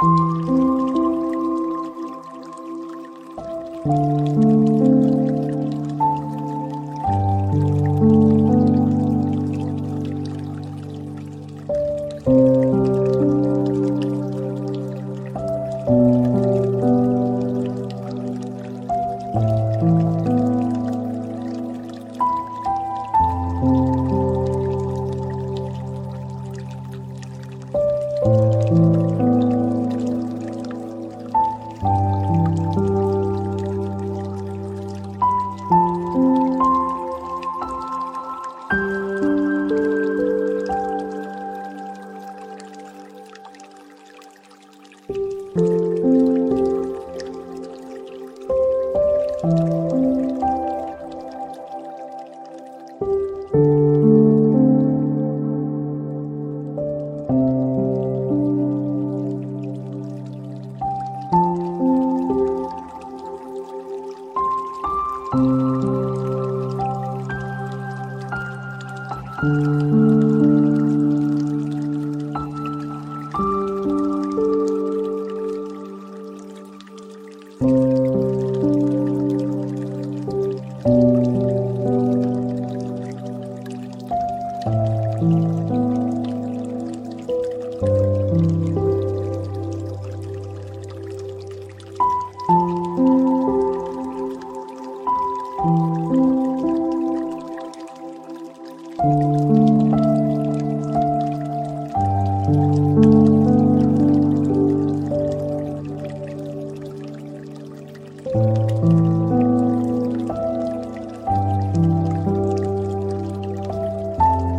Música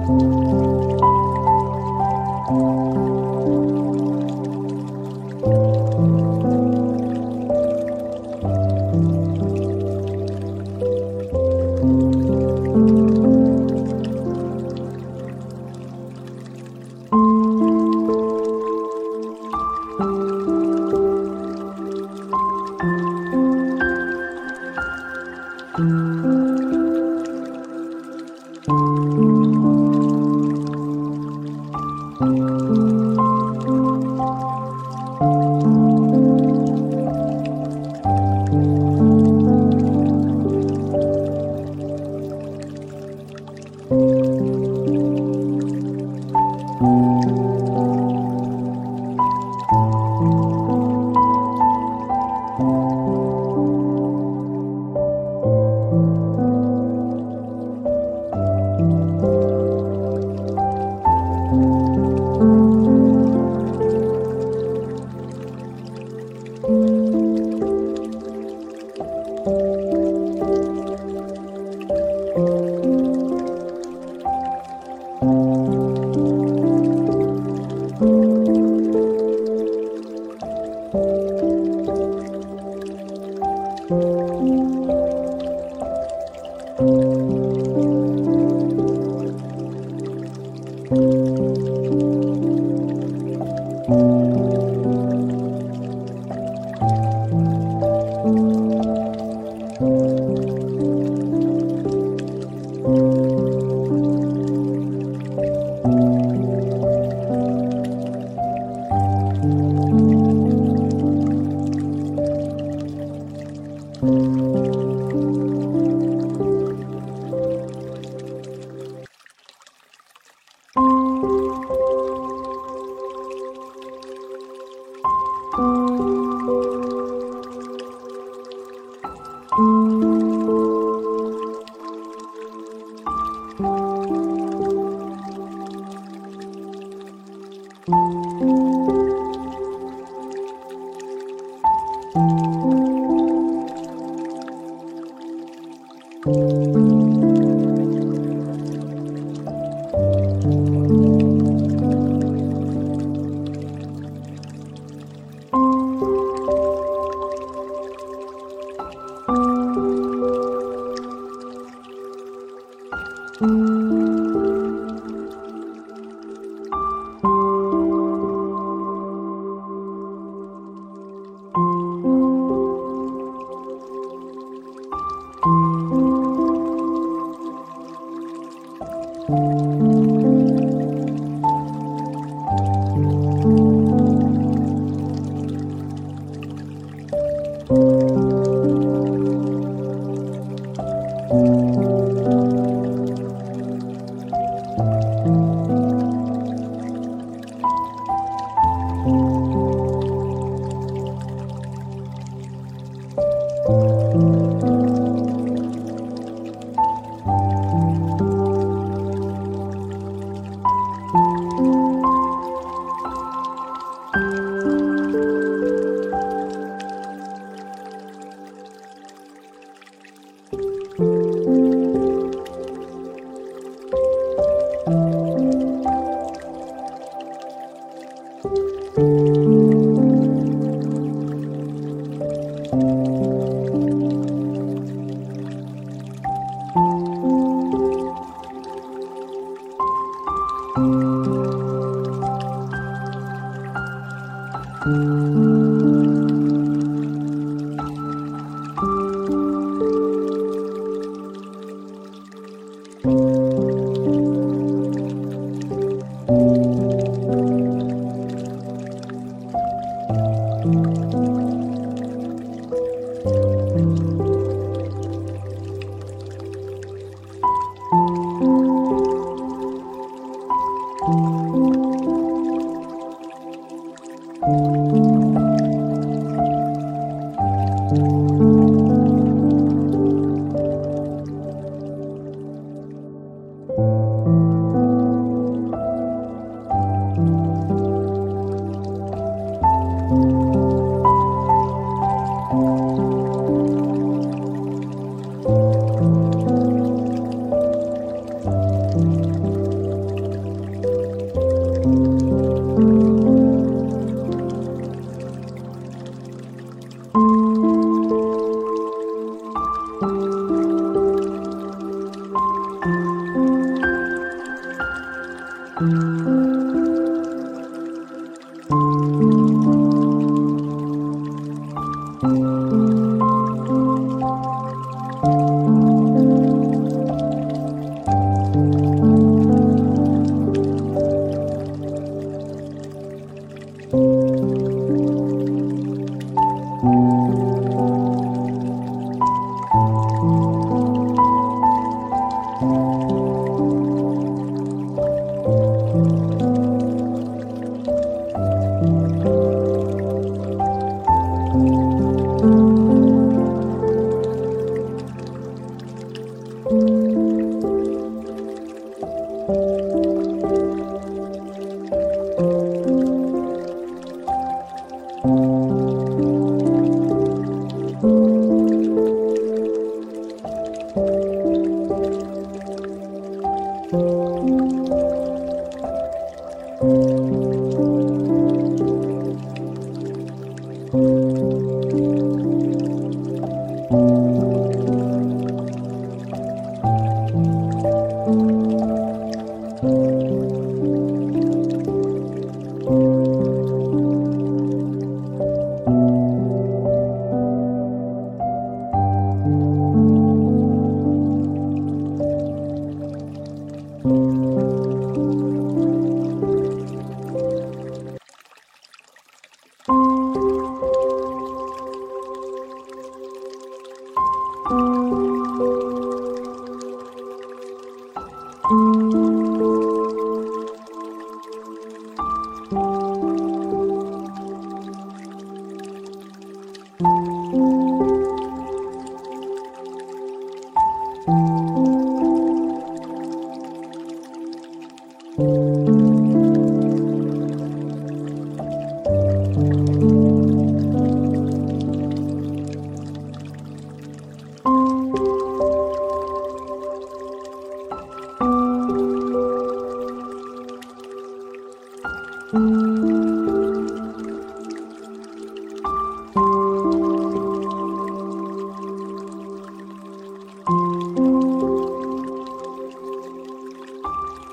Música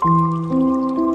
Música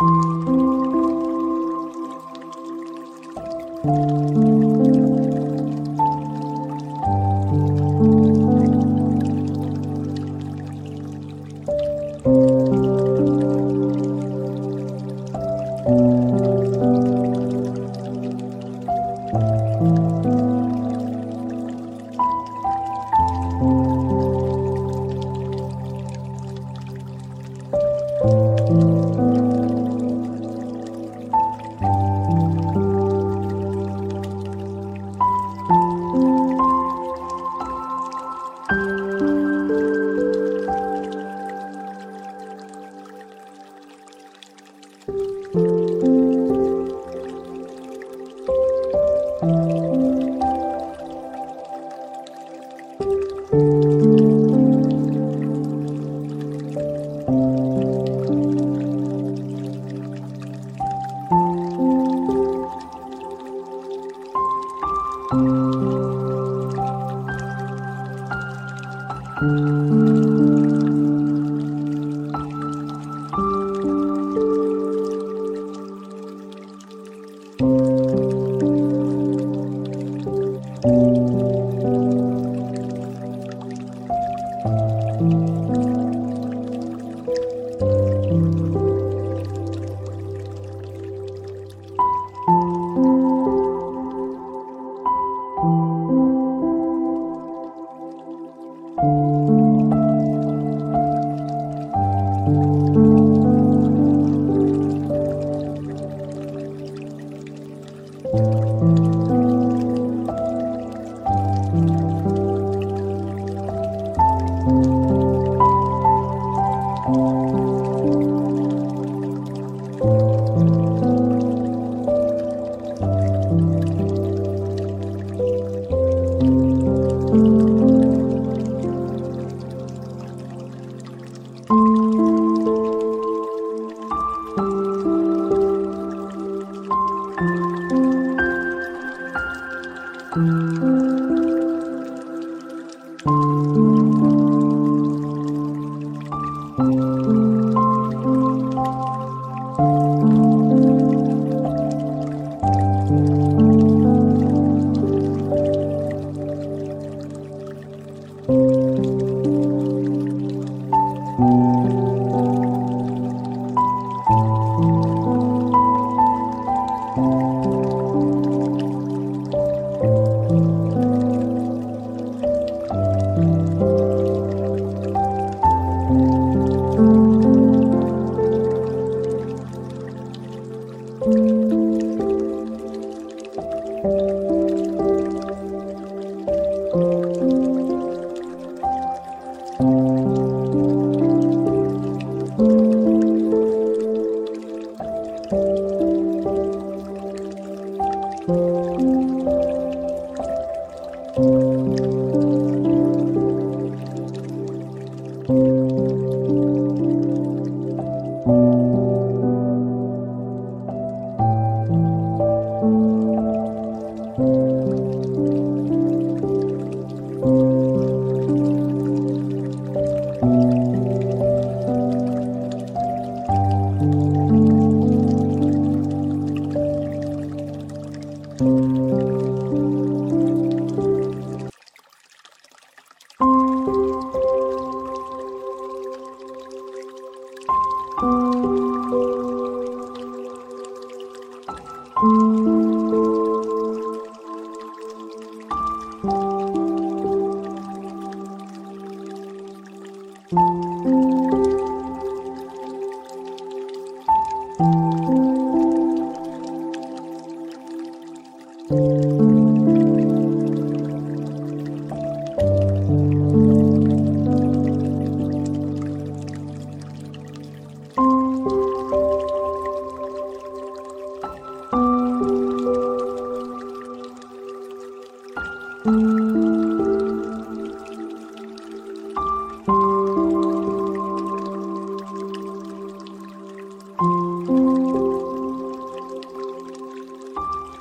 Música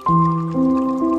Música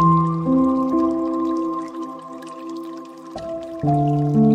Thank you.